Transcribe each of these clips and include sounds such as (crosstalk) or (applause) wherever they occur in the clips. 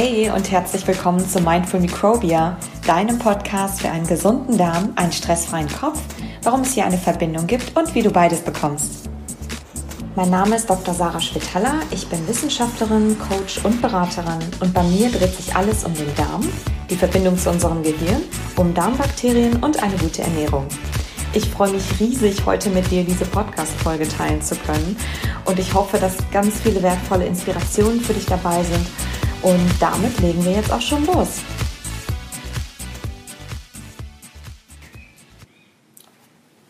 Hey und herzlich willkommen zu Mindful Microbia, deinem Podcast für einen gesunden Darm, einen stressfreien Kopf, warum es hier eine Verbindung gibt und wie du beides bekommst. Mein Name ist Dr. Sarah Schwitaler, ich bin Wissenschaftlerin, Coach und Beraterin und bei mir dreht sich alles um den Darm, die Verbindung zu unserem Gehirn, um Darmbakterien und eine gute Ernährung. Ich freue mich riesig, heute mit dir diese Podcast-Folge teilen zu können. Und ich hoffe, dass ganz viele wertvolle Inspirationen für dich dabei sind. Und damit legen wir jetzt auch schon los.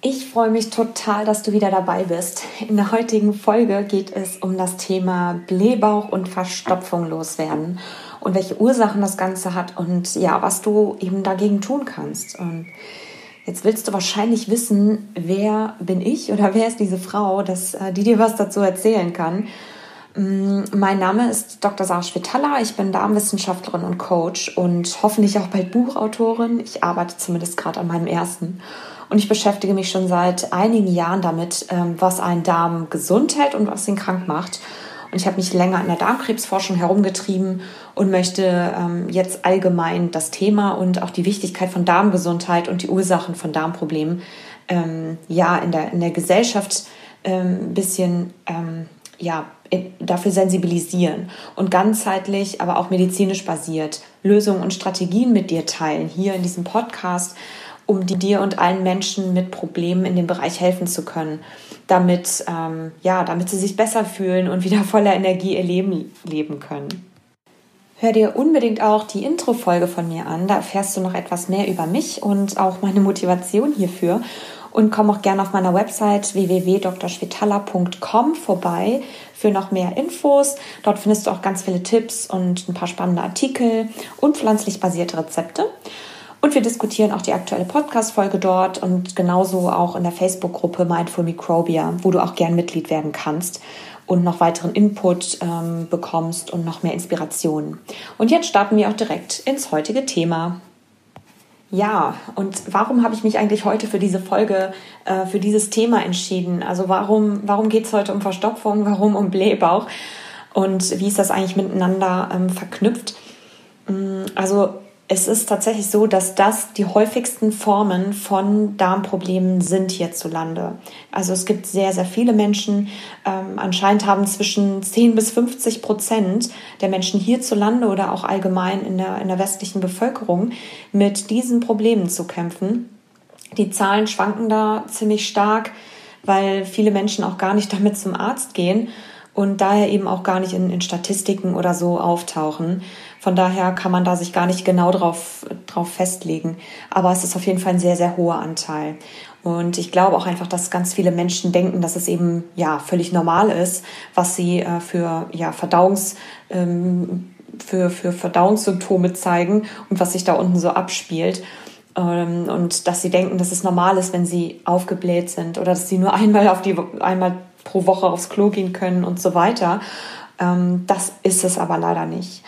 Ich freue mich total, dass du wieder dabei bist. In der heutigen Folge geht es um das Thema Blähbauch und Verstopfung loswerden und welche Ursachen das Ganze hat und ja, was du eben dagegen tun kannst. Und Jetzt willst du wahrscheinlich wissen, wer bin ich oder wer ist diese Frau, dass, äh, die dir was dazu erzählen kann. Mm, mein Name ist Dr. Sarah Schwitala, ich bin Darmwissenschaftlerin und Coach und hoffentlich auch bald Buchautorin. Ich arbeite zumindest gerade an meinem ersten. Und ich beschäftige mich schon seit einigen Jahren damit, ähm, was einen Darm gesund hält und was ihn krank macht. Und ich habe mich länger in der Darmkrebsforschung herumgetrieben und möchte ähm, jetzt allgemein das Thema und auch die Wichtigkeit von Darmgesundheit und die Ursachen von Darmproblemen ähm, ja in der, in der Gesellschaft ein bisschen ja, dafür sensibilisieren und ganzheitlich, aber auch medizinisch basiert Lösungen und Strategien mit dir teilen, hier in diesem Podcast, um dir und allen Menschen mit Problemen in dem Bereich helfen zu können damit, ähm, ja, damit sie sich besser fühlen und wieder voller Energie ihr Leben leben können. Hör dir unbedingt auch die Intro-Folge von mir an. Da erfährst du noch etwas mehr über mich und auch meine Motivation hierfür. Und komm auch gerne auf meiner Website www.drschwitala.com vorbei für noch mehr Infos. Dort findest du auch ganz viele Tipps und ein paar spannende Artikel und pflanzlich basierte Rezepte. Und wir diskutieren auch die aktuelle Podcast-Folge dort und genauso auch in der Facebook-Gruppe Mindful Microbia, wo du auch gern Mitglied werden kannst und noch weiteren Input ähm, bekommst und noch mehr Inspirationen. Und jetzt starten wir auch direkt ins heutige Thema. Ja, und warum habe ich mich eigentlich heute für diese Folge, äh, für dieses Thema entschieden? Also warum, warum geht es heute um Verstopfung, warum um Blähbauch und wie ist das eigentlich miteinander ähm, verknüpft? Mm, also es ist tatsächlich so, dass das die häufigsten Formen von Darmproblemen sind hierzulande. Also es gibt sehr, sehr viele Menschen. Ähm, anscheinend haben zwischen 10 bis 50 Prozent der Menschen hierzulande oder auch allgemein in der, in der westlichen Bevölkerung mit diesen Problemen zu kämpfen. Die Zahlen schwanken da ziemlich stark, weil viele Menschen auch gar nicht (laughs) damit zum Arzt gehen und daher eben auch gar nicht in, in Statistiken oder so auftauchen. Von daher kann man da sich gar nicht genau drauf, drauf festlegen. Aber es ist auf jeden Fall ein sehr, sehr hoher Anteil. Und ich glaube auch einfach, dass ganz viele Menschen denken, dass es eben ja völlig normal ist, was sie äh, für ja Verdauungs ähm, für, für Verdauungssymptome zeigen und was sich da unten so abspielt. Ähm, und dass sie denken, dass es normal ist, wenn sie aufgebläht sind oder dass sie nur (laughs) einmal auf die einmal pro Woche aufs Klo gehen können und so weiter. Ähm, das ist es aber leider nicht.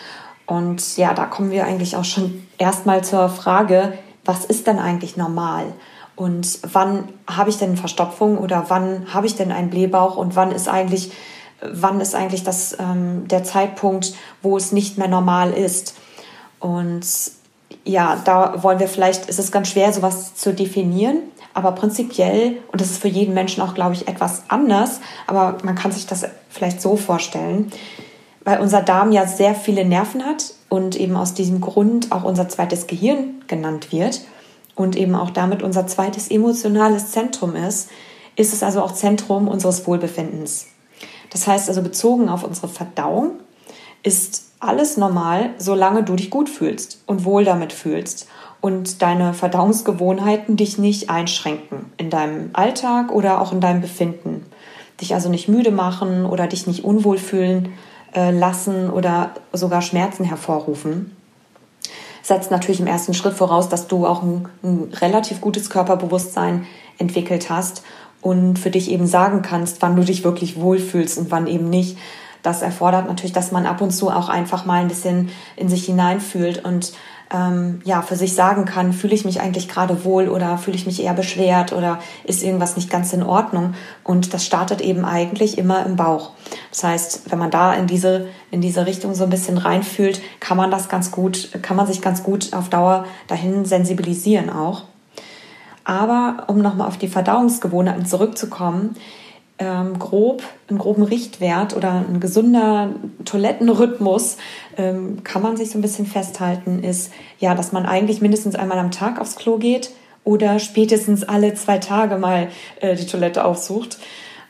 Und ja, da kommen wir eigentlich auch schon erstmal zur Frage, was ist denn eigentlich normal? Und wann habe ich denn Verstopfung oder wann habe ich denn einen Blähbauch und wann ist eigentlich, wann ist eigentlich das, ähm, der Zeitpunkt, wo es nicht mehr normal ist? Und ja, da wollen wir vielleicht, ist es ganz schwer, sowas zu definieren, aber prinzipiell, und das ist für jeden Menschen auch, glaube ich, etwas anders, aber man kann sich das vielleicht so vorstellen, weil unser Darm ja sehr viele Nerven hat und eben aus diesem Grund auch unser zweites Gehirn genannt wird und eben auch damit unser zweites emotionales Zentrum ist, ist es also auch Zentrum unseres Wohlbefindens. Das heißt also bezogen auf unsere Verdauung ist alles normal, solange du dich gut fühlst und wohl damit fühlst und deine Verdauungsgewohnheiten dich nicht einschränken in deinem Alltag oder auch in deinem Befinden. Dich also nicht müde machen oder dich nicht unwohl fühlen äh, lassen oder sogar Schmerzen hervorrufen. Setzt natürlich im ersten Schritt voraus, dass du auch ein, ein relativ gutes Körperbewusstsein entwickelt hast und für dich eben sagen kannst, wann du dich wirklich wohlfühlst und wann eben nicht. Das erfordert natürlich, dass man ab und zu auch einfach mal ein bisschen in sich hineinfühlt und ähm, ja für sich sagen kann, fühle ich mich eigentlich gerade wohl oder fühle ich mich eher beschwert oder ist irgendwas nicht ganz in Ordnung. Und das startet eben eigentlich immer im Bauch. Das heißt, wenn man da in diese in diese Richtung so ein bisschen reinfühlt, kann man das ganz gut, kann man sich ganz gut auf Dauer dahin sensibilisieren auch. Aber um nochmal auf die Verdauungsgewohnheiten zurückzukommen, ähm, grob, einen groben Richtwert oder ein gesunder Toilettenrhythmus ähm, kann man sich so ein bisschen festhalten, ist ja, dass man eigentlich mindestens einmal am Tag aufs Klo geht oder spätestens alle zwei Tage mal äh, die Toilette aufsucht.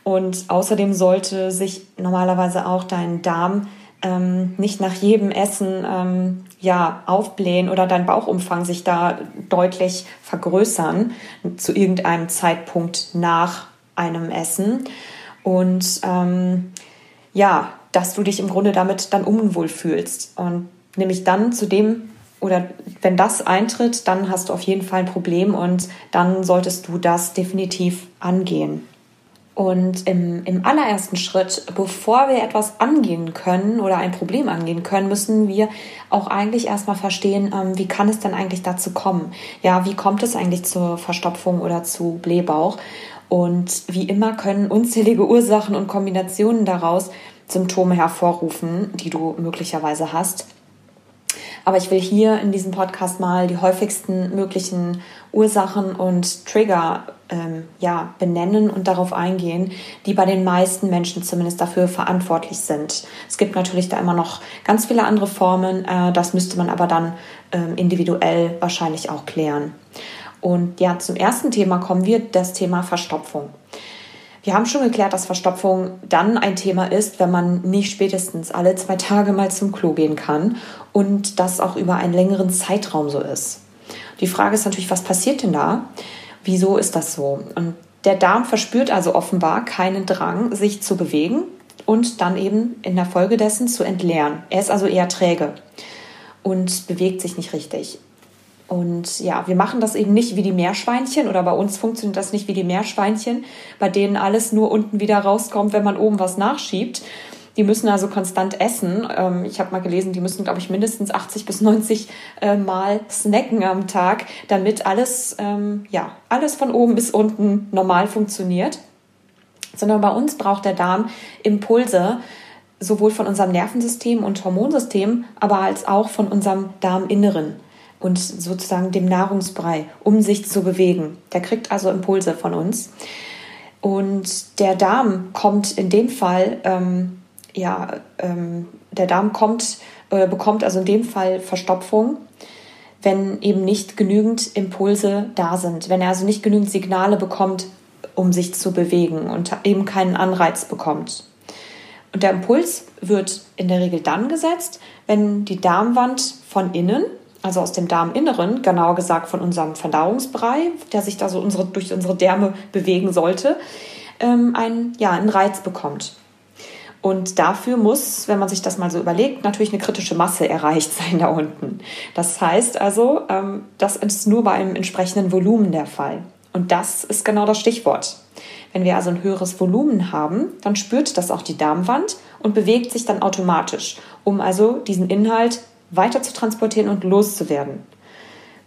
Und außerdem sollte sich normalerweise auch dein Darm ähm, nicht nach jedem Essen ähm, ja aufblähen oder dein Bauchumfang sich da deutlich vergrößern zu irgendeinem Zeitpunkt nach einem Essen. Und ähm, ja, dass du dich im Grunde damit dann unwohl fühlst. Und nämlich dann zu dem, oder wenn das eintritt, dann hast du auf jeden Fall ein Problem und dann solltest du das definitiv angehen. Und im, im allerersten Schritt, bevor wir etwas angehen können oder ein Problem angehen können, müssen wir auch eigentlich erstmal verstehen, ähm, wie kann es denn eigentlich dazu kommen? Ja, wie kommt es eigentlich zur Verstopfung oder zu Blähbauch? Und wie immer können unzählige Ursachen und Kombinationen daraus Symptome hervorrufen, die du möglicherweise hast. Aber ich will hier in diesem Podcast mal die häufigsten möglichen Ursachen und Trigger ähm, ja, benennen und darauf eingehen, die bei den meisten Menschen zumindest dafür verantwortlich sind. Es gibt natürlich da immer noch ganz viele andere Formen, äh, das müsste man aber dann ähm, individuell wahrscheinlich auch klären. Und ja, zum ersten Thema kommen wir, das Thema Verstopfung. Wir haben schon geklärt, dass Verstopfung dann ein Thema ist, wenn man nicht spätestens alle zwei Tage mal zum Klo gehen kann und das auch über einen längeren Zeitraum so ist. Die Frage ist natürlich, was passiert denn da? Wieso ist das so? Und der Darm verspürt also offenbar keinen Drang, sich zu bewegen und dann eben in der Folge dessen zu entleeren. Er ist also eher träge und bewegt sich nicht richtig. Und ja, wir machen das eben nicht wie die Meerschweinchen oder bei uns funktioniert das nicht wie die Meerschweinchen, bei denen alles nur unten wieder rauskommt, wenn man oben was nachschiebt. Die müssen also konstant essen. Ähm, ich habe mal gelesen, die müssen, glaube ich, mindestens 80 bis 90 äh, Mal snacken am Tag, damit alles, ähm, ja, alles von oben bis unten normal funktioniert. Sondern bei uns braucht der Darm Impulse, sowohl von unserem Nervensystem und Hormonsystem, aber als auch von unserem Darminneren und sozusagen dem Nahrungsbrei, um sich zu bewegen. Der kriegt also Impulse von uns. Und der Darm kommt in dem Fall, ähm, ja, ähm, der Darm kommt, äh, bekommt also in dem Fall Verstopfung, wenn eben nicht genügend Impulse da sind, wenn er also nicht genügend Signale bekommt, um sich zu bewegen und eben keinen Anreiz bekommt. Und der Impuls wird in der Regel dann gesetzt, wenn die Darmwand von innen also aus dem Darminneren, genauer gesagt von unserem Verdauungsbrei, der sich da so unsere, durch unsere Därme bewegen sollte, ähm, ein, ja, einen Reiz bekommt. Und dafür muss, wenn man sich das mal so überlegt, natürlich eine kritische Masse erreicht (laughs) sein da unten. Das heißt also, ähm, das ist nur bei einem entsprechenden Volumen der Fall. Und das ist genau das Stichwort. Wenn wir also ein höheres Volumen haben, dann spürt das auch die Darmwand und bewegt sich dann automatisch, um also diesen Inhalt weiter zu transportieren und loszuwerden.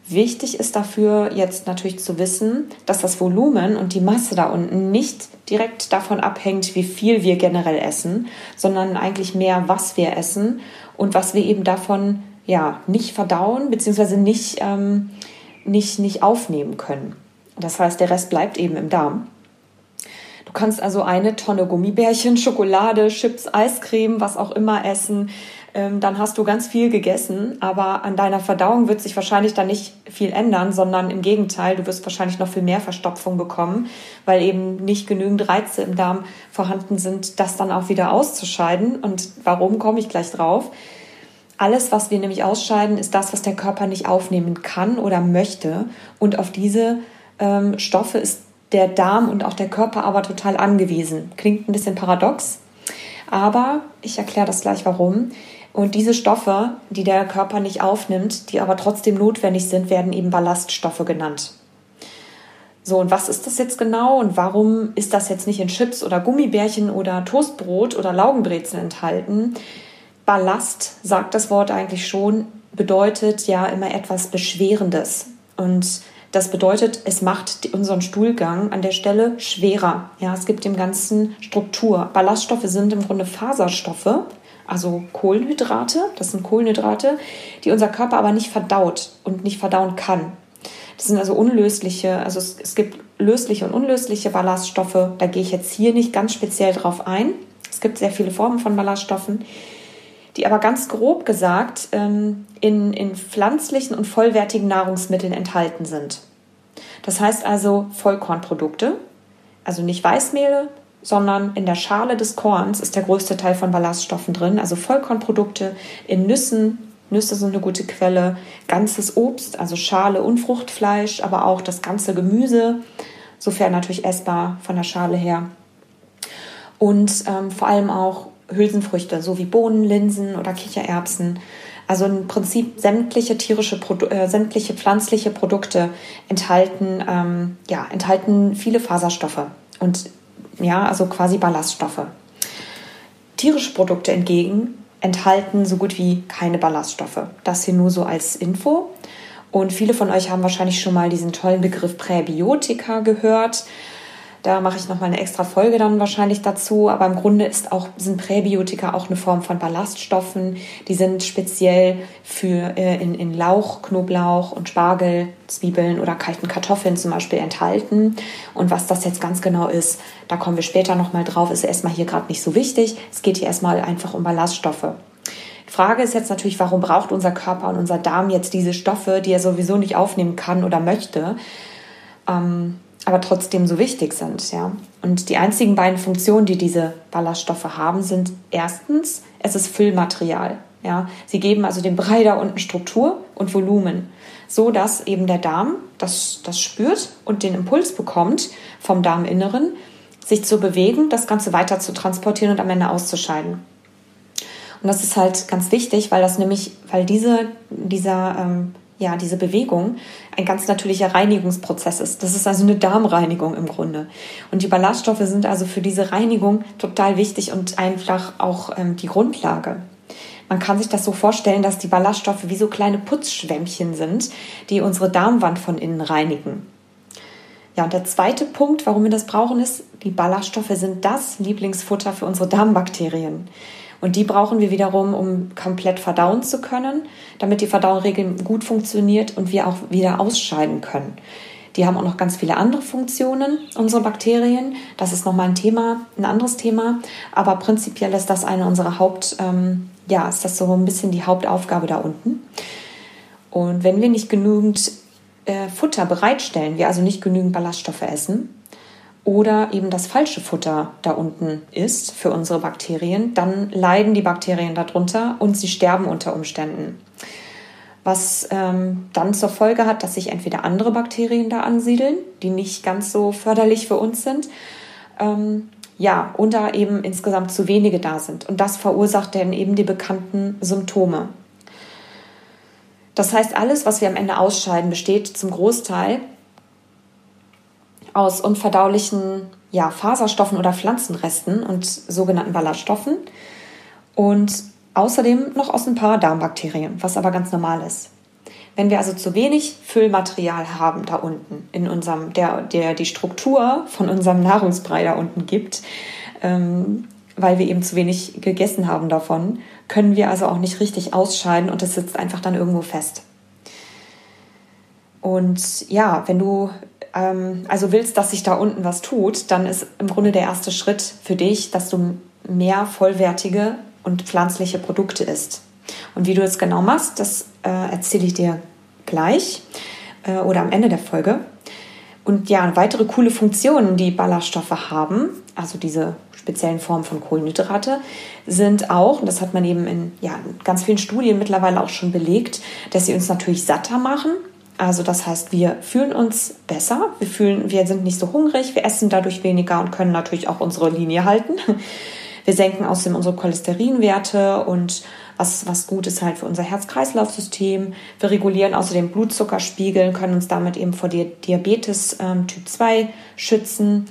Wichtig ist dafür jetzt natürlich zu wissen, dass das Volumen und die Masse da unten nicht direkt davon abhängt, wie viel wir generell essen, sondern eigentlich mehr, was wir essen und was wir eben davon ja nicht verdauen bzw. Nicht, ähm, nicht, nicht aufnehmen können. Das heißt, der Rest bleibt eben im Darm. Du kannst also eine Tonne Gummibärchen, Schokolade, Chips, Eiscreme, was auch immer essen ähm, dann hast du ganz viel gegessen, aber an deiner Verdauung wird sich wahrscheinlich dann nicht viel ändern, sondern im Gegenteil, du wirst wahrscheinlich noch viel mehr Verstopfung bekommen, weil eben nicht genügend Reize im Darm vorhanden sind, das dann auch wieder auszuscheiden. Und warum komme ich gleich drauf? Alles, was wir nämlich ausscheiden, ist das, was der Körper nicht aufnehmen kann oder möchte. Und auf diese ähm, Stoffe ist der Darm und auch der Körper aber total angewiesen. Klingt ein bisschen paradox, aber ich erkläre das gleich warum. Und diese Stoffe, die der Körper nicht aufnimmt, die aber trotzdem notwendig sind, werden eben Ballaststoffe genannt. So, und was ist das jetzt genau und warum ist das jetzt nicht in Chips oder Gummibärchen oder Toastbrot oder Laugenbrezeln enthalten? Ballast sagt das Wort eigentlich schon, bedeutet ja immer etwas Beschwerendes. Und das bedeutet, es macht unseren Stuhlgang an der Stelle schwerer. Ja, es gibt dem Ganzen Struktur. Ballaststoffe sind im Grunde Faserstoffe, also Kohlenhydrate. Das sind Kohlenhydrate, die unser Körper aber nicht verdaut und nicht verdauen kann. Das sind also unlösliche, also es, es gibt lösliche und unlösliche Ballaststoffe. Da gehe ich jetzt hier nicht ganz speziell drauf ein. Es gibt sehr viele Formen von Ballaststoffen die aber ganz grob gesagt ähm, in, in pflanzlichen und vollwertigen Nahrungsmitteln enthalten sind. Das heißt also Vollkornprodukte, also nicht Weißmehl, sondern in der Schale des Korns ist der größte Teil von Ballaststoffen drin, also Vollkornprodukte in Nüssen. Nüsse sind eine gute Quelle, ganzes Obst, also Schale und Fruchtfleisch, aber auch das ganze Gemüse, sofern natürlich essbar von der Schale her. Und ähm, vor allem auch Hülsenfrüchte, so wie Bohnen, Linsen oder Kichererbsen. Also im Prinzip sämtliche tierische, Produ äh, sämtliche pflanzliche Produkte enthalten, ähm, ja, enthalten viele Faserstoffe und ja, also quasi Ballaststoffe. Tierische Produkte hingegen enthalten so gut wie keine Ballaststoffe. Das hier nur so als Info. Und viele von euch haben wahrscheinlich schon mal diesen tollen Begriff Präbiotika gehört. Da mache ich nochmal eine extra Folge dann wahrscheinlich dazu. Aber im Grunde ist auch, sind Präbiotika auch eine Form von Ballaststoffen. Die sind speziell für äh, in, in Lauch, Knoblauch und Spargel, Zwiebeln oder kalten Kartoffeln zum Beispiel enthalten. Und was das jetzt ganz genau ist, da kommen wir später nochmal drauf, ist erstmal hier gerade nicht so wichtig. Es geht hier erstmal einfach um Ballaststoffe. Die Frage ist jetzt natürlich, warum braucht unser Körper und unser Darm jetzt diese Stoffe, die er sowieso nicht aufnehmen kann oder möchte? Ähm, aber trotzdem so wichtig sind. Ja? Und die einzigen beiden Funktionen, die diese Ballaststoffe haben, sind erstens, es ist Füllmaterial. Ja? Sie geben also dem Brei da unten Struktur und Volumen, so dass eben der Darm das, das spürt und den Impuls bekommt vom Darminneren, sich zu bewegen, das Ganze weiter zu transportieren und am Ende auszuscheiden. Und das ist halt ganz wichtig, weil das nämlich, weil diese, dieser ähm, ja, diese Bewegung ein ganz natürlicher Reinigungsprozess ist. Das ist also eine Darmreinigung im Grunde. Und die Ballaststoffe sind also für diese Reinigung total wichtig und einfach auch ähm, die Grundlage. Man kann sich das so vorstellen, dass die Ballaststoffe wie so kleine Putzschwämmchen sind, die unsere Darmwand von innen reinigen. Ja, und der zweite Punkt, warum wir das brauchen, ist, die Ballaststoffe sind das Lieblingsfutter für unsere Darmbakterien. Und die brauchen wir wiederum, um komplett verdauen zu können, damit die Verdauung gut funktioniert und wir auch wieder ausscheiden können. Die haben auch noch ganz viele andere Funktionen, unsere Bakterien. Das ist nochmal ein Thema, ein anderes Thema. Aber prinzipiell ist das eine unserer Haupt, ähm, ja, ist das so ein bisschen die Hauptaufgabe da unten. Und wenn wir nicht genügend äh, Futter bereitstellen, wir also nicht genügend Ballaststoffe essen, oder eben das falsche Futter da unten ist für unsere Bakterien, dann leiden die Bakterien darunter und sie sterben unter Umständen. Was ähm, dann zur Folge hat, dass sich entweder andere Bakterien da ansiedeln, die nicht ganz so förderlich für uns sind, ähm, ja, und da eben insgesamt zu wenige da sind. Und das verursacht dann eben die bekannten Symptome. Das heißt, alles, was wir am Ende ausscheiden, besteht zum Großteil aus unverdaulichen ja, Faserstoffen oder Pflanzenresten und sogenannten Ballaststoffen und außerdem noch aus ein paar Darmbakterien, was aber ganz normal ist. Wenn wir also zu wenig Füllmaterial haben da unten in unserem, der, der die Struktur von unserem Nahrungsbrei da unten gibt, ähm, weil wir eben zu wenig gegessen haben davon, können wir also auch nicht richtig ausscheiden und es sitzt einfach dann irgendwo fest. Und ja, wenn du ähm, also willst, dass sich da unten was tut, dann ist im Grunde der erste Schritt für dich, dass du mehr vollwertige und pflanzliche Produkte isst. Und wie du es genau machst, das äh, erzähle ich dir gleich äh, oder am Ende der Folge. Und ja, weitere coole Funktionen, die Ballaststoffe haben, also diese speziellen Formen von Kohlenhydrate, sind auch, und das hat man eben in ja, ganz vielen Studien mittlerweile auch schon belegt, dass sie uns natürlich satter machen, also das heißt, wir fühlen uns besser, wir fühlen, wir sind nicht so hungrig, wir essen dadurch weniger und können natürlich auch unsere Linie halten. (laughs) Wir senken außerdem unsere Cholesterinwerte und was, was gut ist halt für unser Herz-Kreislauf-System. Wir regulieren außerdem Blutzuckerspiegel, können uns damit eben vor Diabetes ähm, Typ 2 schützen.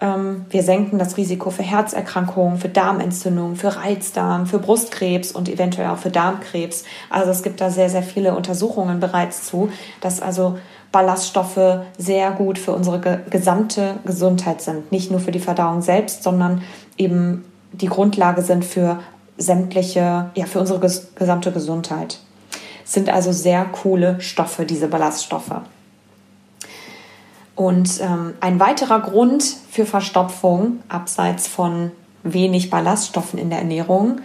Ähm, wir senken das Risiko für Herzerkrankungen, für Darmentzündungen, für Reizdarm, für Brustkrebs und eventuell auch für Darmkrebs. Also es gibt da sehr, sehr viele Untersuchungen bereits zu, dass also Ballaststoffe sehr gut für unsere gesamte Gesundheit sind. Nicht nur für die Verdauung selbst, sondern eben die Grundlage sind für sämtliche, ja, für unsere gesamte Gesundheit. Sind also sehr coole Stoffe, diese Ballaststoffe. Und ähm, ein weiterer Grund für Verstopfung, abseits von wenig Ballaststoffen in der Ernährung,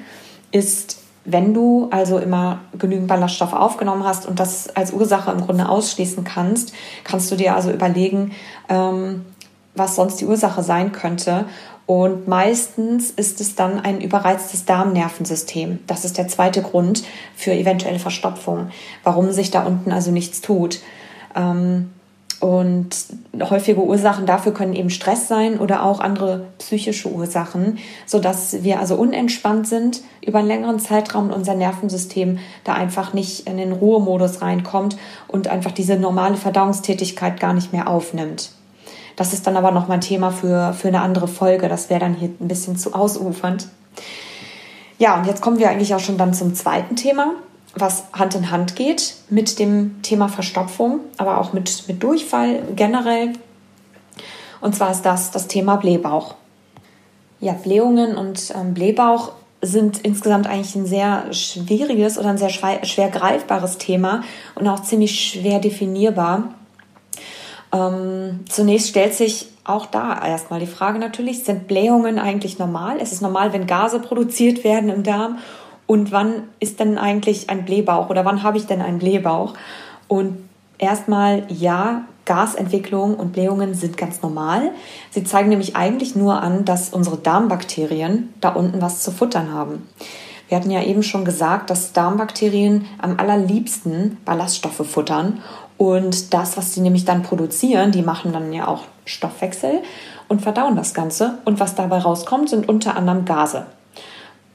ist, wenn du also immer genügend Ballaststoffe aufgenommen hast und das als Ursache im Grunde ausschließen kannst, kannst du dir also überlegen, ähm, was sonst die Ursache sein könnte. Und meistens ist es dann ein überreiztes Darmnervensystem. Das ist der zweite Grund für eventuelle Verstopfung, warum sich da unten also nichts tut. Ähm, und häufige Ursachen dafür können eben Stress sein oder auch andere psychische Ursachen, sodass wir also unentspannt sind über einen längeren Zeitraum und unser Nervensystem da einfach nicht in den Ruhemodus reinkommt und einfach diese normale Verdauungstätigkeit gar nicht mehr aufnimmt. Das ist dann aber noch mal ein Thema für, für eine andere Folge. Das wäre dann hier ein bisschen zu ausufernd. Ja, und jetzt kommen wir eigentlich auch schon dann zum zweiten Thema was Hand in Hand geht mit dem Thema Verstopfung, aber auch mit, mit Durchfall generell. Und zwar ist das das Thema Blähbauch. Ja, Blähungen und ähm, Blähbauch sind insgesamt eigentlich ein sehr schwieriges oder ein sehr schwer, schwer greifbares Thema und auch ziemlich schwer definierbar. Ähm, zunächst stellt sich auch da erstmal die Frage natürlich, sind Blähungen eigentlich normal? Es ist normal, wenn Gase produziert werden im Darm und wann ist denn eigentlich ein Blähbauch oder wann habe ich denn einen Blähbauch? Und erstmal ja, Gasentwicklung und Blähungen sind ganz normal. Sie zeigen nämlich eigentlich nur an, dass unsere Darmbakterien da unten was zu futtern haben. Wir hatten ja eben schon gesagt, dass Darmbakterien am allerliebsten Ballaststoffe futtern und das, was sie nämlich dann produzieren, die machen dann ja auch Stoffwechsel und verdauen das Ganze. Und was dabei rauskommt, sind unter anderem Gase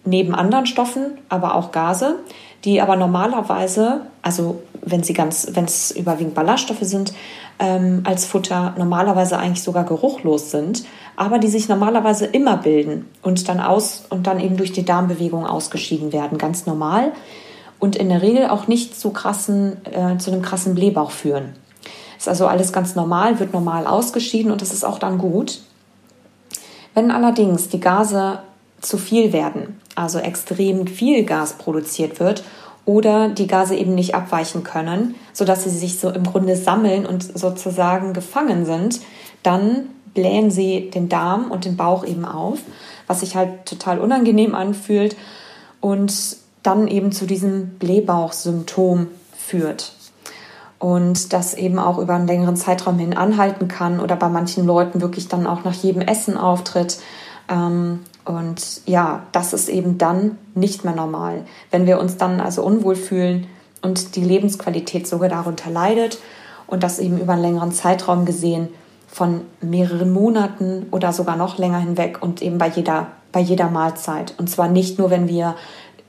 neben anderen Stoffen aber auch Gase, die aber normalerweise, also wenn sie ganz, wenn es überwiegend Ballaststoffe sind, ähm, als Futter normalerweise eigentlich sogar geruchlos sind, aber die sich normalerweise immer bilden und dann aus und dann eben durch die Darmbewegung ausgeschieden werden, ganz normal und in der Regel auch nicht zu krassen, äh, zu einem krassen Blähbauch führen. Ist also alles ganz normal, wird normal ausgeschieden und das ist auch dann gut. Wenn allerdings die Gase zu viel werden, also extrem viel Gas produziert wird oder die Gase eben nicht abweichen können, sodass sie sich so im Grunde sammeln und sozusagen gefangen sind, dann blähen sie den Darm und den Bauch eben auf, was sich halt total unangenehm anfühlt und dann eben zu diesem Blähbauchsymptom führt. Und das eben auch über einen längeren Zeitraum hin anhalten kann oder bei manchen Leuten wirklich dann auch nach jedem Essen auftritt. Ähm, und ja, das ist eben dann nicht mehr normal. Wenn wir uns dann also unwohl fühlen und die Lebensqualität sogar darunter leidet und das eben über einen längeren Zeitraum gesehen von mehreren Monaten oder sogar noch länger hinweg und eben bei jeder, bei jeder Mahlzeit. Und zwar nicht nur, wenn wir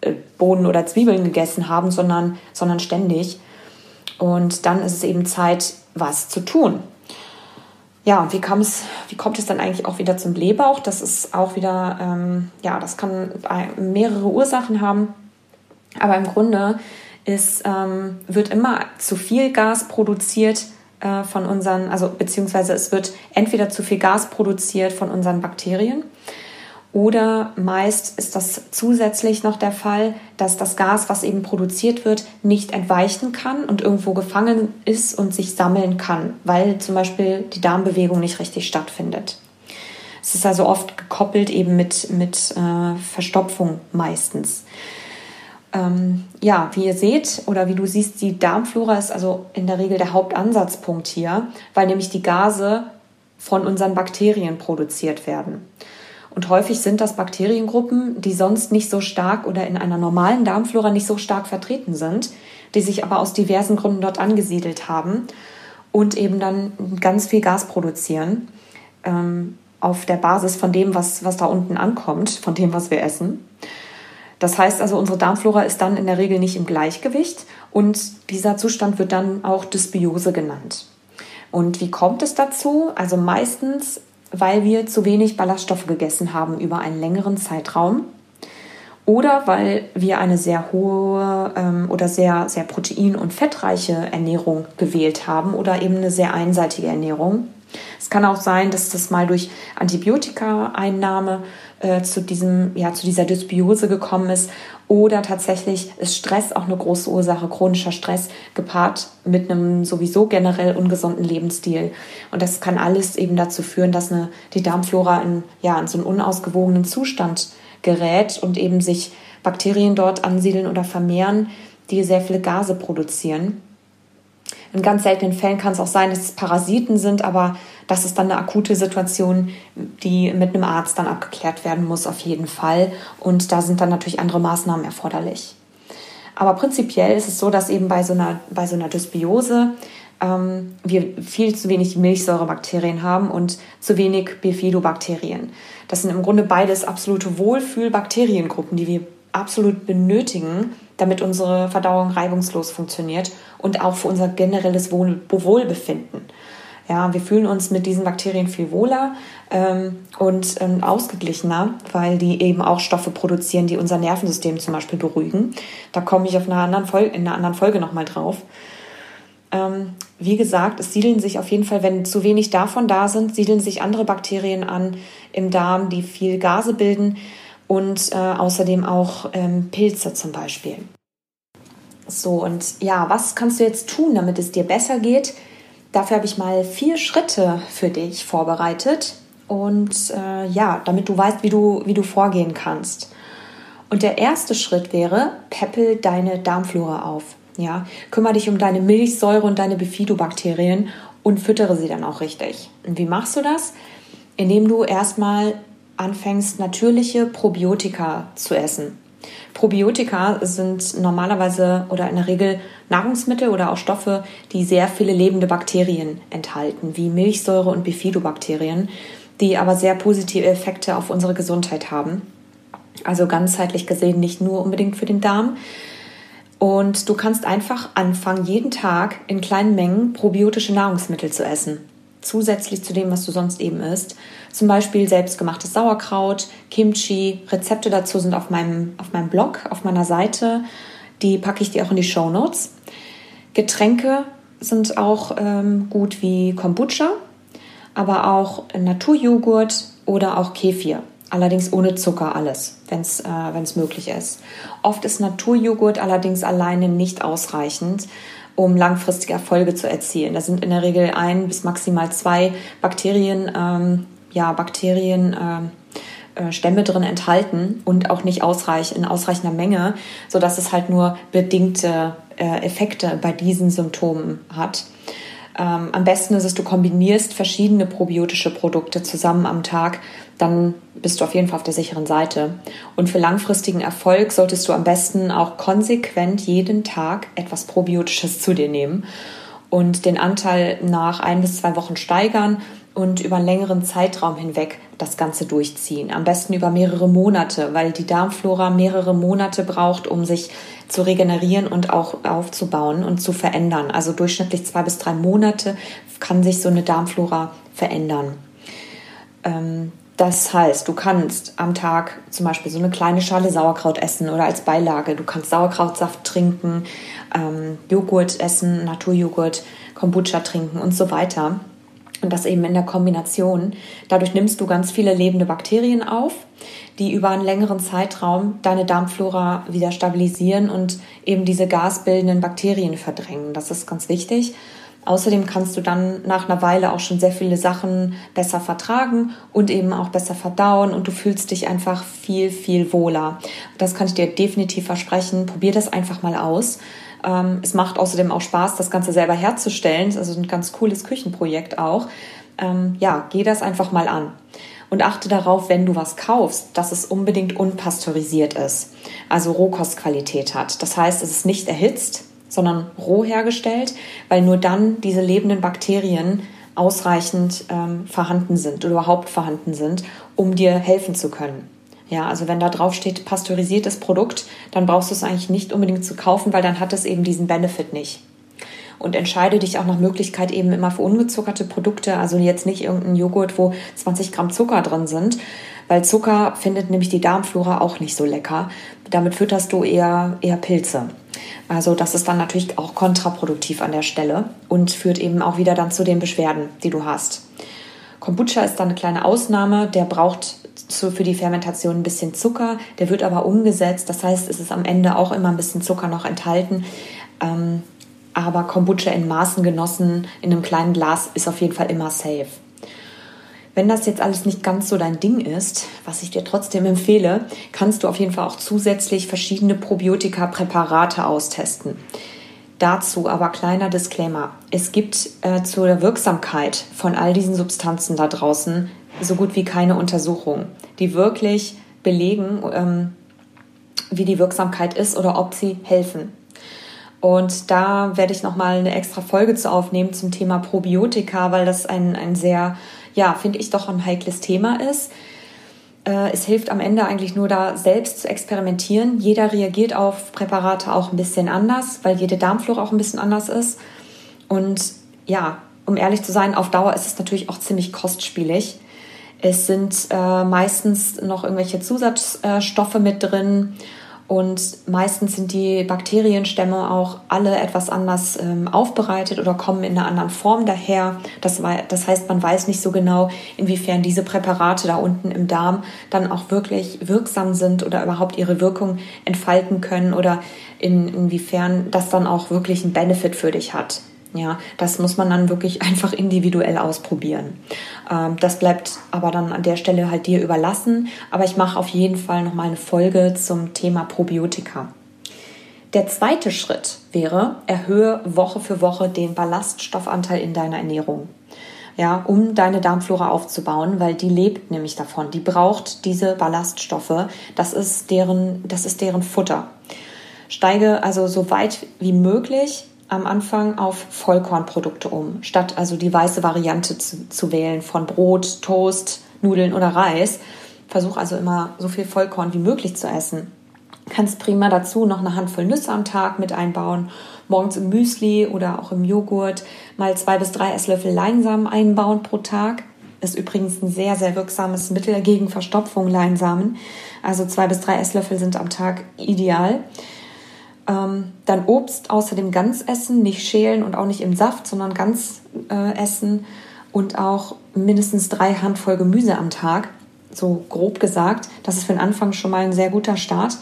äh, Bohnen oder Zwiebeln gegessen haben, sondern, sondern ständig. Und dann ist es eben Zeit, was zu tun. Ja, und wie, kam's, wie kommt es dann eigentlich auch wieder zum Blähbauch? Das ist auch wieder, ähm, ja, das kann mehrere Ursachen haben. Aber im Grunde ist, ähm, wird immer zu viel Gas produziert äh, von unseren, also beziehungsweise es wird entweder zu viel Gas produziert von unseren Bakterien oder meist ist das zusätzlich noch der Fall, dass das Gas, was eben produziert wird, nicht entweichen kann und irgendwo gefangen ist und sich sammeln kann, weil zum Beispiel die Darmbewegung nicht richtig stattfindet. Es ist also oft gekoppelt eben mit, mit äh, Verstopfung meistens. Ähm, ja, wie ihr seht oder wie du siehst, die Darmflora ist also in der Regel der Hauptansatzpunkt hier, weil nämlich die Gase von unseren Bakterien produziert werden. Und häufig sind das Bakteriengruppen, die sonst nicht so stark oder in einer normalen Darmflora nicht so stark vertreten sind, die sich aber aus diversen Gründen dort angesiedelt haben und eben dann ganz viel Gas produzieren ähm, auf der Basis von dem, was, was da unten ankommt, von dem, was wir essen. Das heißt also, unsere Darmflora ist dann in der Regel nicht im Gleichgewicht und dieser Zustand wird dann auch Dysbiose genannt. Und wie kommt es dazu? Also meistens weil wir zu wenig Ballaststoffe gegessen haben über einen längeren Zeitraum oder weil wir eine sehr hohe ähm, oder sehr, sehr protein- und fettreiche Ernährung gewählt haben oder eben eine sehr einseitige Ernährung. Es kann auch sein, dass das mal durch Antibiotika-Einnahme äh, zu, diesem, ja, zu dieser Dysbiose gekommen ist oder tatsächlich ist Stress auch eine große Ursache, chronischer Stress gepaart mit einem sowieso generell ungesunden Lebensstil. Und das kann alles eben dazu führen, dass eine, die Darmflora in, ja, in so einen unausgewogenen Zustand gerät und eben sich Bakterien dort ansiedeln oder vermehren, die sehr viele Gase produzieren. In ganz seltenen Fällen kann es auch sein, dass es Parasiten sind, aber das ist dann eine akute Situation, die mit einem Arzt dann abgeklärt werden muss, auf jeden Fall. Und da sind dann natürlich andere Maßnahmen erforderlich. Aber prinzipiell ist es so, dass eben bei so einer, bei so einer Dysbiose ähm, wir viel zu wenig Milchsäurebakterien haben und zu wenig Bifidobakterien. Das sind im Grunde beides absolute Wohlfühlbakteriengruppen, die wir absolut benötigen, damit unsere Verdauung reibungslos funktioniert und auch für unser generelles Wohl Wohlbefinden. Ja, wir fühlen uns mit diesen Bakterien viel wohler ähm, und ähm, ausgeglichener, weil die eben auch Stoffe produzieren, die unser Nervensystem zum Beispiel beruhigen. Da komme ich auf einer anderen Folge, in einer anderen Folge nochmal drauf. Ähm, wie gesagt, es siedeln sich auf jeden Fall, wenn zu wenig davon da sind, siedeln sich andere Bakterien an im Darm, die viel Gase bilden und äh, außerdem auch ähm, Pilze zum Beispiel. So, und ja, was kannst du jetzt tun, damit es dir besser geht? Dafür habe ich mal vier Schritte für dich vorbereitet und äh, ja, damit du weißt, wie du, wie du vorgehen kannst. Und der erste Schritt wäre, peppel deine Darmflora auf. Ja, kümmere dich um deine Milchsäure und deine Bifidobakterien und füttere sie dann auch richtig. Und wie machst du das? Indem du erstmal anfängst, natürliche Probiotika zu essen. Probiotika sind normalerweise oder in der Regel Nahrungsmittel oder auch Stoffe, die sehr viele lebende Bakterien enthalten, wie Milchsäure und Bifidobakterien, die aber sehr positive Effekte auf unsere Gesundheit haben. Also ganzheitlich gesehen nicht nur unbedingt für den Darm, und du kannst einfach anfangen, jeden Tag in kleinen Mengen probiotische Nahrungsmittel zu essen. Zusätzlich zu dem, was du sonst eben isst. Zum Beispiel selbstgemachtes Sauerkraut, Kimchi. Rezepte dazu sind auf meinem, auf meinem Blog, auf meiner Seite. Die packe ich dir auch in die Show Notes. Getränke sind auch ähm, gut wie Kombucha, aber auch Naturjoghurt oder auch Kefir. Allerdings ohne Zucker alles, wenn es äh, möglich ist. Oft ist Naturjoghurt allerdings alleine nicht ausreichend, um langfristige Erfolge zu erzielen. Da sind in der Regel ein bis maximal zwei Bakterien, ähm, ja, Bakterien, äh, äh, Stämme drin enthalten und auch nicht ausreich, in ausreichender Menge, sodass es halt nur bedingte äh, Effekte bei diesen Symptomen hat. Ähm, am besten ist es, du kombinierst verschiedene probiotische Produkte zusammen am Tag, dann bist du auf jeden Fall auf der sicheren Seite. Und für langfristigen Erfolg solltest du am besten auch konsequent jeden Tag etwas Probiotisches zu dir nehmen und den Anteil nach ein bis zwei Wochen steigern und über einen längeren Zeitraum hinweg das Ganze durchziehen. Am besten über mehrere Monate, weil die Darmflora mehrere Monate braucht, um sich zu regenerieren und auch aufzubauen und zu verändern. Also durchschnittlich zwei bis drei Monate kann sich so eine Darmflora verändern. Ähm, das heißt, du kannst am Tag zum Beispiel so eine kleine Schale Sauerkraut essen oder als Beilage. Du kannst Sauerkrautsaft trinken, ähm, Joghurt essen, Naturjoghurt, Kombucha trinken und so weiter. Und das eben in der Kombination. Dadurch nimmst du ganz viele lebende Bakterien auf, die über einen längeren Zeitraum deine Darmflora wieder stabilisieren und eben diese gasbildenden Bakterien verdrängen. Das ist ganz wichtig. Außerdem kannst du dann nach einer Weile auch schon sehr viele Sachen besser vertragen und eben auch besser verdauen und du fühlst dich einfach viel, viel wohler. Das kann ich dir definitiv versprechen. Probier das einfach mal aus. Ähm, es macht außerdem auch Spaß, das Ganze selber herzustellen. Das ist also ein ganz cooles Küchenprojekt auch. Ähm, ja, geh das einfach mal an. Und achte darauf, wenn du was kaufst, dass es unbedingt unpasteurisiert ist, also Rohkostqualität hat. Das heißt, es ist nicht erhitzt, sondern roh hergestellt, weil nur dann diese lebenden Bakterien ausreichend ähm, vorhanden sind oder überhaupt vorhanden sind, um dir helfen zu können. Ja, also wenn da drauf steht pasteurisiertes Produkt, dann brauchst du es eigentlich nicht unbedingt zu kaufen, weil dann hat es eben diesen Benefit nicht. und entscheide dich auch nach Möglichkeit eben immer für ungezuckerte Produkte, also jetzt nicht irgendein Joghurt, wo 20 Gramm Zucker drin sind, weil Zucker findet nämlich die Darmflora auch nicht so lecker. Damit fütterst du eher, eher Pilze. Also das ist dann natürlich auch kontraproduktiv an der Stelle und führt eben auch wieder dann zu den Beschwerden, die du hast. Kombucha ist dann eine kleine Ausnahme, der braucht für die Fermentation ein bisschen Zucker, der wird aber umgesetzt, das heißt, es ist am Ende auch immer ein bisschen Zucker noch enthalten. Ähm, aber Kombucha in Maßen genossen in einem kleinen Glas ist auf jeden Fall immer safe. Wenn das jetzt alles nicht ganz so dein Ding ist, was ich dir trotzdem empfehle, kannst du auf jeden Fall auch zusätzlich verschiedene Probiotika-Präparate austesten. Dazu aber kleiner Disclaimer. Es gibt äh, zur Wirksamkeit von all diesen Substanzen da draußen so gut wie keine Untersuchungen, die wirklich belegen, ähm, wie die Wirksamkeit ist oder ob sie helfen. Und da werde ich nochmal eine extra Folge zu aufnehmen zum Thema Probiotika, weil das ein, ein sehr ja, finde ich doch ein heikles Thema ist. Äh, es hilft am Ende eigentlich nur da selbst zu experimentieren. Jeder reagiert auf Präparate auch ein bisschen anders, weil jede Darmflora auch ein bisschen anders ist. Und ja, um ehrlich zu sein, auf Dauer ist es natürlich auch ziemlich kostspielig. Es sind äh, meistens noch irgendwelche Zusatzstoffe mit drin und meistens sind die Bakterienstämme auch alle etwas anders ähm, aufbereitet oder kommen in einer anderen Form daher. Das, das heißt, man weiß nicht so genau, inwiefern diese Präparate da unten im Darm dann auch wirklich wirksam sind oder überhaupt ihre Wirkung entfalten können oder in, inwiefern das dann auch wirklich einen Benefit für dich hat. Ja, das muss man dann wirklich einfach individuell ausprobieren. Ähm, das bleibt aber dann an der Stelle halt dir überlassen. Aber ich mache auf jeden Fall nochmal eine Folge zum Thema Probiotika. Der zweite Schritt wäre, erhöhe Woche für Woche den Ballaststoffanteil in deiner Ernährung. Ja, um deine Darmflora aufzubauen, weil die lebt nämlich davon. Die braucht diese Ballaststoffe. Das ist deren, das ist deren Futter. Steige also so weit wie möglich am Anfang auf Vollkornprodukte um, statt also die weiße Variante zu, zu wählen von Brot, Toast, Nudeln oder Reis. Versuch also immer so viel Vollkorn wie möglich zu essen. Kannst prima dazu noch eine Handvoll Nüsse am Tag mit einbauen, morgens im Müsli oder auch im Joghurt mal zwei bis drei Esslöffel Leinsamen einbauen pro Tag. Ist übrigens ein sehr, sehr wirksames Mittel gegen Verstopfung, Leinsamen. Also zwei bis drei Esslöffel sind am Tag ideal. Ähm, dann Obst außerdem ganz essen, nicht schälen und auch nicht im Saft, sondern ganz äh, essen und auch mindestens drei Handvoll Gemüse am Tag, so grob gesagt. Das ist für den Anfang schon mal ein sehr guter Start.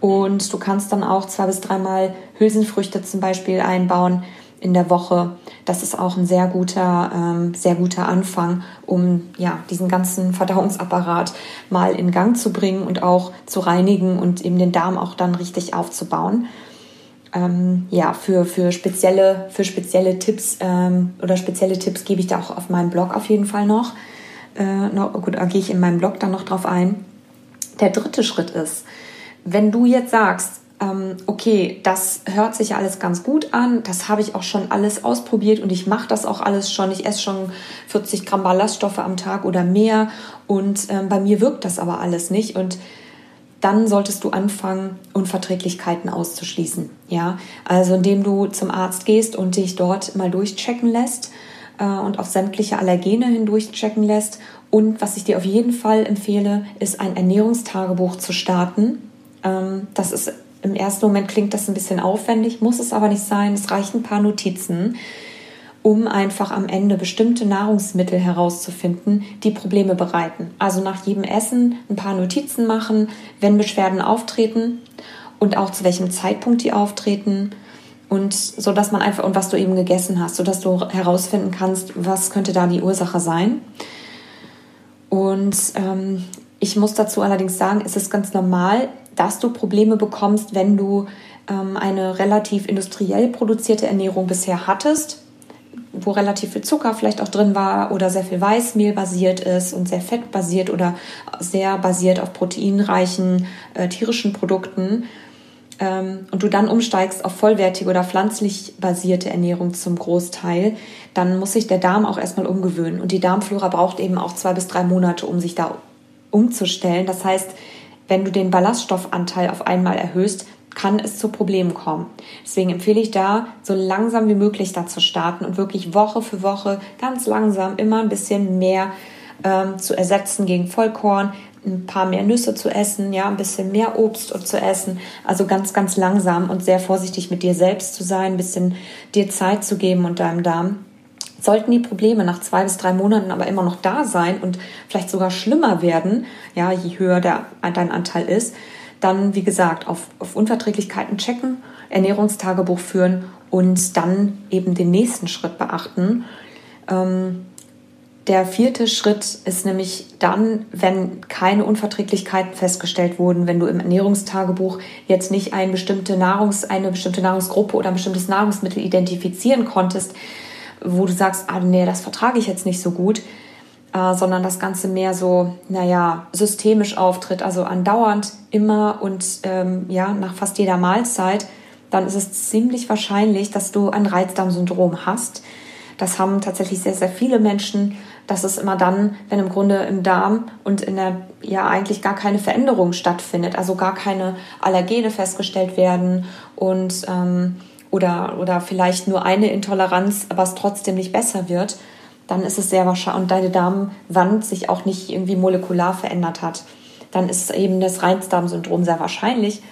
Und du kannst dann auch zwei bis dreimal Hülsenfrüchte zum Beispiel einbauen in der Woche. Das ist auch ein sehr guter, ähm, sehr guter Anfang, um ja diesen ganzen Verdauungsapparat mal in Gang zu bringen und auch zu reinigen und eben den Darm auch dann richtig aufzubauen. Ähm, ja, für, für, spezielle, für spezielle Tipps ähm, oder spezielle Tipps gebe ich da auch auf meinem Blog auf jeden Fall noch. Äh, noch gut, da gehe ich in meinem Blog dann noch drauf ein. Der dritte Schritt ist, wenn du jetzt sagst, okay, das hört sich ja alles ganz gut an, das habe ich auch schon alles ausprobiert und ich mache das auch alles schon, ich esse schon 40 Gramm Ballaststoffe am Tag oder mehr und ähm, bei mir wirkt das aber alles nicht und dann solltest du anfangen, Unverträglichkeiten auszuschließen. Ja, also indem du zum Arzt gehst und dich dort mal durchchecken lässt äh, und auf sämtliche Allergene hindurchchecken lässt. Und was ich dir auf jeden Fall empfehle, ist ein Ernährungstagebuch zu starten. Ähm, das ist im ersten Moment klingt das ein bisschen aufwendig, muss es aber nicht sein. Es reichen ein paar Notizen, um einfach am Ende bestimmte Nahrungsmittel herauszufinden, die Probleme bereiten. Also nach jedem Essen ein paar Notizen machen, wenn Beschwerden auftreten und auch zu welchem Zeitpunkt die auftreten und so dass man einfach und was du eben gegessen hast, so dass du herausfinden kannst, was könnte da die Ursache sein. Und ähm, ich muss dazu allerdings sagen, es ist ganz normal, dass du Probleme bekommst, wenn du ähm, eine relativ industriell produzierte Ernährung bisher hattest, wo relativ viel Zucker vielleicht auch drin war oder sehr viel Weißmehl basiert ist und sehr fettbasiert oder sehr basiert auf proteinreichen äh, tierischen Produkten ähm, und du dann umsteigst auf vollwertige oder pflanzlich basierte Ernährung zum Großteil, dann muss sich der Darm auch erstmal umgewöhnen. Und die Darmflora braucht eben auch zwei bis drei Monate, um sich da umzustellen. Das heißt, wenn du den Ballaststoffanteil auf einmal erhöhst, kann es zu Problemen kommen. Deswegen empfehle ich da, so langsam wie möglich da zu starten und wirklich Woche für Woche ganz langsam immer ein bisschen mehr ähm, zu ersetzen gegen Vollkorn, ein paar mehr Nüsse zu essen, ja, ein bisschen mehr Obst zu essen. Also ganz, ganz langsam und sehr vorsichtig mit dir selbst zu sein, ein bisschen dir Zeit zu geben und deinem Darm. Sollten die Probleme nach zwei bis drei Monaten aber immer noch da sein und vielleicht sogar schlimmer werden, ja, je höher der, dein Anteil ist, dann, wie gesagt, auf, auf Unverträglichkeiten checken, Ernährungstagebuch führen und dann eben den nächsten Schritt beachten. Ähm, der vierte Schritt ist nämlich dann, wenn keine Unverträglichkeiten festgestellt wurden, wenn du im Ernährungstagebuch jetzt nicht eine bestimmte, Nahrungs-, eine bestimmte Nahrungsgruppe oder ein bestimmtes Nahrungsmittel identifizieren konntest, wo du sagst, ah nee, das vertrage ich jetzt nicht so gut, äh, sondern das Ganze mehr so, naja, systemisch auftritt, also andauernd immer und ähm, ja, nach fast jeder Mahlzeit, dann ist es ziemlich wahrscheinlich, dass du ein Reizdarmsyndrom hast. Das haben tatsächlich sehr, sehr viele Menschen das ist immer dann, wenn im Grunde im Darm und in der ja eigentlich gar keine Veränderung stattfindet, also gar keine Allergene festgestellt werden und ähm, oder, oder vielleicht nur eine Intoleranz, aber es trotzdem nicht besser wird, dann ist es sehr wahrscheinlich und deine Darmwand sich auch nicht irgendwie molekular verändert hat, dann ist eben das Reizdarmsyndrom sehr wahrscheinlich.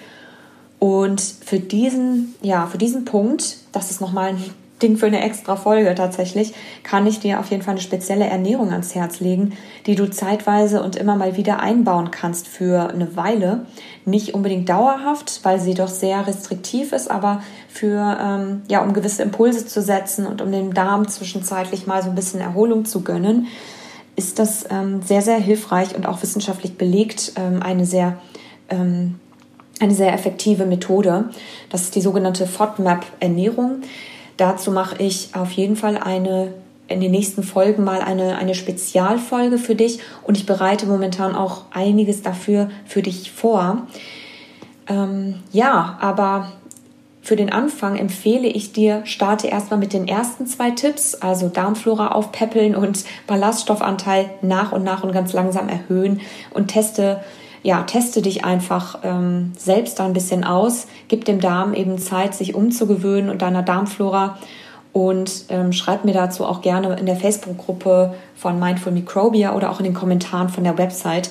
Und für diesen, ja, für diesen Punkt, das ist nochmal ein Ding für eine extra Folge tatsächlich, kann ich dir auf jeden Fall eine spezielle Ernährung ans Herz legen, die du zeitweise und immer mal wieder einbauen kannst für eine Weile. Nicht unbedingt dauerhaft, weil sie doch sehr restriktiv ist, aber für, ähm, ja, um gewisse Impulse zu setzen und um dem Darm zwischenzeitlich mal so ein bisschen Erholung zu gönnen, ist das ähm, sehr, sehr hilfreich und auch wissenschaftlich belegt ähm, eine sehr ähm, eine sehr effektive Methode. Das ist die sogenannte FODMAP-Ernährung. Dazu mache ich auf jeden Fall eine in den nächsten Folgen mal eine, eine Spezialfolge für dich. Und ich bereite momentan auch einiges dafür für dich vor. Ähm, ja, aber für den Anfang empfehle ich dir, starte erstmal mit den ersten zwei Tipps, also Darmflora aufpäppeln und Ballaststoffanteil nach und nach und ganz langsam erhöhen. Und teste ja, teste dich einfach ähm, selbst da ein bisschen aus, gib dem Darm eben Zeit, sich umzugewöhnen und deiner Darmflora und ähm, schreib mir dazu auch gerne in der Facebook-Gruppe von Mindful Microbia oder auch in den Kommentaren von der Website,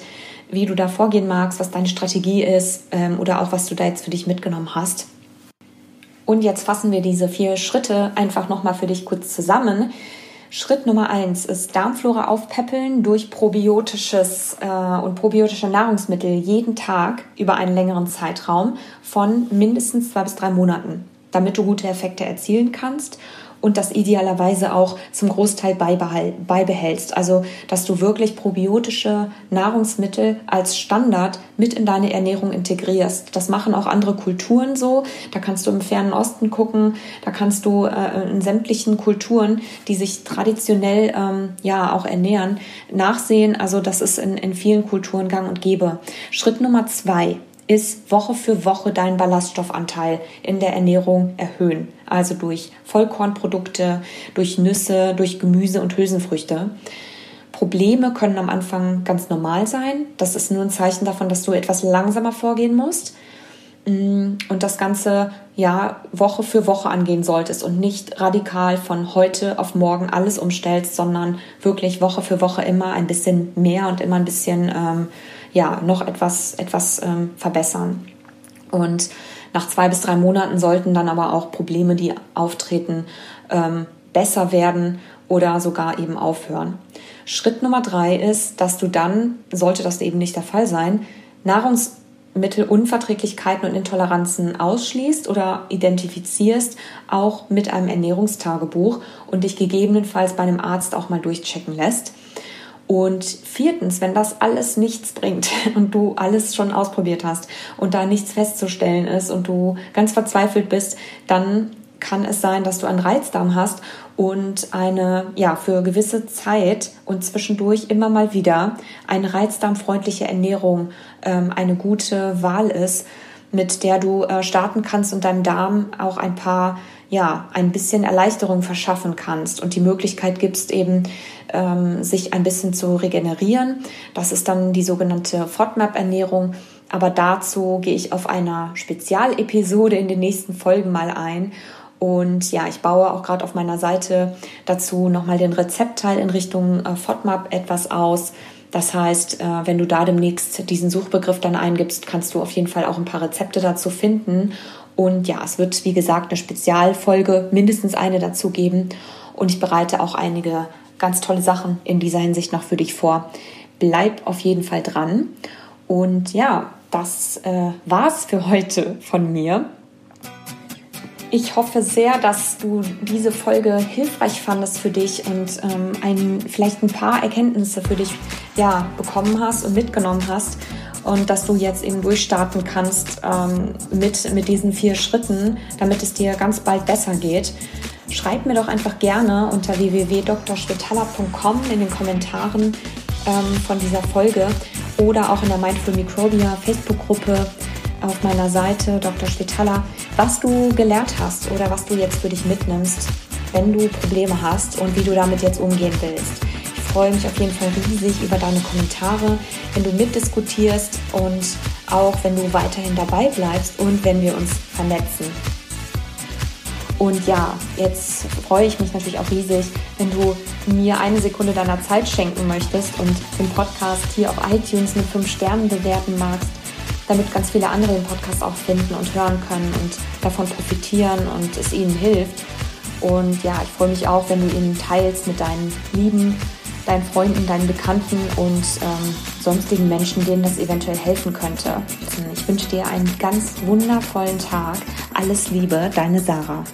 wie du da vorgehen magst, was deine Strategie ist ähm, oder auch was du da jetzt für dich mitgenommen hast. Und jetzt fassen wir diese vier Schritte einfach nochmal für dich kurz zusammen. Schritt Nummer eins ist Darmflora aufpäppeln durch probiotisches äh, und probiotische Nahrungsmittel jeden Tag über einen längeren Zeitraum von mindestens zwei bis drei Monaten, damit du gute Effekte erzielen kannst und das idealerweise auch zum Großteil beibehältst. Also, dass du wirklich probiotische Nahrungsmittel als Standard mit in deine Ernährung integrierst. Das machen auch andere Kulturen so. Da kannst du im fernen Osten gucken, da kannst du äh, in sämtlichen Kulturen, die sich traditionell ähm, ja auch ernähren, nachsehen. Also, das ist in, in vielen Kulturen gang und gäbe. Schritt Nummer zwei ist Woche für Woche deinen Ballaststoffanteil in der Ernährung erhöhen. Also durch Vollkornprodukte, durch Nüsse, durch Gemüse und Hülsenfrüchte. Probleme können am Anfang ganz normal sein. Das ist nur ein Zeichen davon, dass du etwas langsamer vorgehen musst mm, und das Ganze ja Woche für Woche angehen solltest und nicht radikal von heute auf morgen alles umstellst, sondern wirklich Woche für Woche immer ein bisschen mehr und immer ein bisschen ähm, ja, noch etwas, etwas ähm, verbessern. Und nach zwei bis drei Monaten sollten dann aber auch Probleme, die auftreten, ähm, besser werden oder sogar eben aufhören. Schritt Nummer drei ist, dass du dann, sollte das eben nicht der Fall sein, Nahrungsmittelunverträglichkeiten und Intoleranzen ausschließt oder identifizierst, auch mit einem Ernährungstagebuch und dich gegebenenfalls bei einem Arzt auch mal durchchecken lässt. Und viertens, wenn das alles nichts bringt (laughs) und du alles schon ausprobiert hast und da nichts festzustellen ist und du ganz verzweifelt bist, dann kann es sein, dass du einen Reizdarm hast und eine, ja, für gewisse Zeit und zwischendurch immer mal wieder eine reizdarmfreundliche Ernährung ähm, eine gute Wahl ist, mit der du äh, starten kannst und deinem Darm auch ein paar ja, ein bisschen Erleichterung verschaffen kannst und die Möglichkeit gibst, eben ähm, sich ein bisschen zu regenerieren. Das ist dann die sogenannte FODMAP-Ernährung. Aber dazu gehe ich auf einer Spezialepisode in den nächsten Folgen mal ein. Und ja, ich baue auch gerade auf meiner Seite dazu nochmal den Rezeptteil in Richtung äh, FODMAP etwas aus. Das heißt, äh, wenn du da demnächst diesen Suchbegriff dann eingibst, kannst du auf jeden Fall auch ein paar Rezepte dazu finden. Und ja, es wird, wie gesagt, eine Spezialfolge, mindestens eine dazu geben. Und ich bereite auch einige ganz tolle Sachen in dieser Hinsicht noch für dich vor. Bleib auf jeden Fall dran. Und ja, das äh, war's für heute von mir. Ich hoffe sehr, dass du diese Folge hilfreich fandest für dich und ähm, ein, vielleicht ein paar Erkenntnisse für dich ja, bekommen hast und mitgenommen hast und dass du jetzt eben durchstarten kannst ähm, mit, mit diesen vier Schritten, damit es dir ganz bald besser geht. Schreib mir doch einfach gerne unter www.drschwetala.com in den Kommentaren ähm, von dieser Folge oder auch in der Mindful Microbia Facebook-Gruppe auf meiner Seite Dr. Schwetala, was du gelernt hast oder was du jetzt für dich mitnimmst, wenn du Probleme hast und wie du damit jetzt umgehen willst. Freue mich auf jeden Fall riesig über deine Kommentare, wenn du mitdiskutierst und auch wenn du weiterhin dabei bleibst und wenn wir uns vernetzen. Und ja, jetzt freue ich mich natürlich auch riesig, wenn du mir eine Sekunde deiner Zeit schenken möchtest und den Podcast hier auf iTunes mit 5 Sternen bewerten magst, damit ganz viele andere den Podcast auch finden und hören können und davon profitieren und es ihnen hilft. Und ja, ich freue mich auch, wenn du ihn teilst mit deinen Lieben, deinen Freunden, deinen Bekannten und ähm, sonstigen Menschen, denen das eventuell helfen könnte. Ich wünsche dir einen ganz wundervollen Tag. Alles Liebe, deine Sarah.